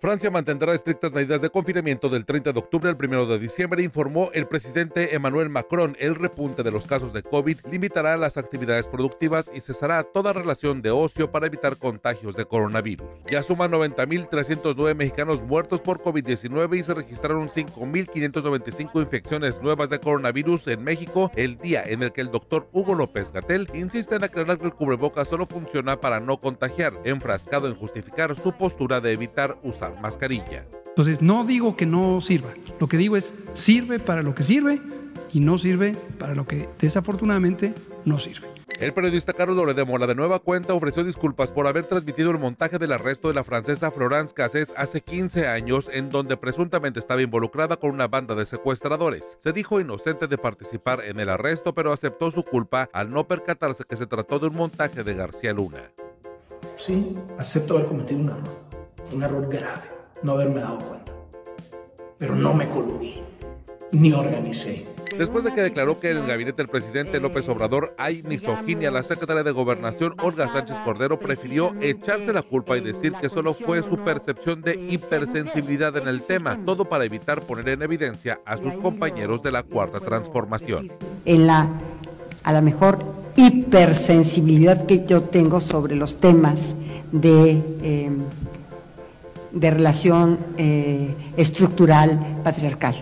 Francia mantendrá estrictas medidas de confinamiento del 30 de octubre al 1 de diciembre, informó el presidente Emmanuel Macron. El repunte de los casos de COVID limitará las actividades productivas y cesará toda relación de ocio para evitar contagios de coronavirus. Ya suman 90.309 mexicanos muertos por COVID-19 y se registraron 5.595 infecciones nuevas de coronavirus en México, el día en el que el doctor Hugo López Gatel insiste en aclarar que el cubreboca solo funciona para no contagiar, enfrascado en justificar su postura de evitar usar mascarilla. Entonces, no digo que no sirva. Lo que digo es, sirve para lo que sirve y no sirve para lo que desafortunadamente no sirve. El periodista Carlos Lore de Mola de nueva cuenta ofreció disculpas por haber transmitido el montaje del arresto de la francesa Florence Cassés hace 15 años en donde presuntamente estaba involucrada con una banda de secuestradores. Se dijo inocente de participar en el arresto pero aceptó su culpa al no percatarse que se trató de un montaje de García Luna. Sí, acepto haber cometido un error un error grave no haberme dado cuenta. Pero no me coludí, ni organicé. Después de que declaró que en el gabinete del presidente López Obrador hay misoginia, la secretaria de Gobernación, Olga Sánchez Cordero, prefirió echarse la culpa y decir que solo fue su percepción de hipersensibilidad en el tema, todo para evitar poner en evidencia a sus compañeros de la Cuarta Transformación. En la, a la mejor, hipersensibilidad que yo tengo sobre los temas de... Eh, de relación eh, estructural patriarcal.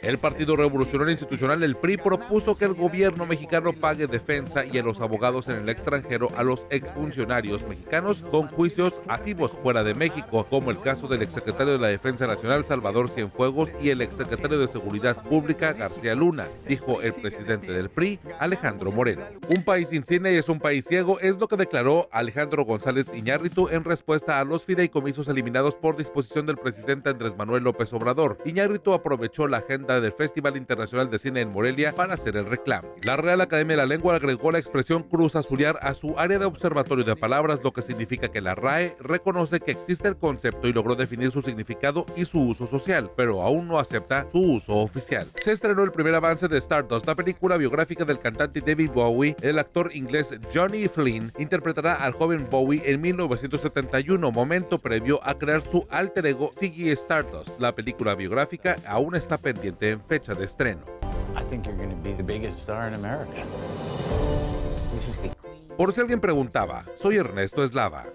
El Partido Revolucionario Institucional, el PRI, propuso que el gobierno mexicano pague defensa y a los abogados en el extranjero a los exfuncionarios mexicanos con juicios activos fuera de México, como el caso del exsecretario de la Defensa Nacional Salvador Cienfuegos y el exsecretario de Seguridad Pública García Luna, dijo el presidente del PRI, Alejandro Moreno. Un país sin cine es un país ciego, es lo que declaró Alejandro González Iñárritu en respuesta a los fideicomisos eliminados por disposición del presidente Andrés Manuel López Obrador. Iñárritu aprovechó la agenda del Festival Internacional de Cine en Morelia para hacer el reclamo. La Real Academia de la Lengua agregó la expresión cruz azuliar a su área de observatorio de palabras, lo que significa que la RAE reconoce que existe el concepto y logró definir su significado y su uso social, pero aún no acepta su uso oficial. Se estrenó el primer avance de Stardust, la película biográfica del cantante David Bowie. El actor inglés Johnny Flynn interpretará al joven Bowie en 1971, momento previo a crear su alter ego Ziggy Stardust. La película biográfica aún está pendiente en fecha de estreno. Por si alguien preguntaba, soy Ernesto Eslava.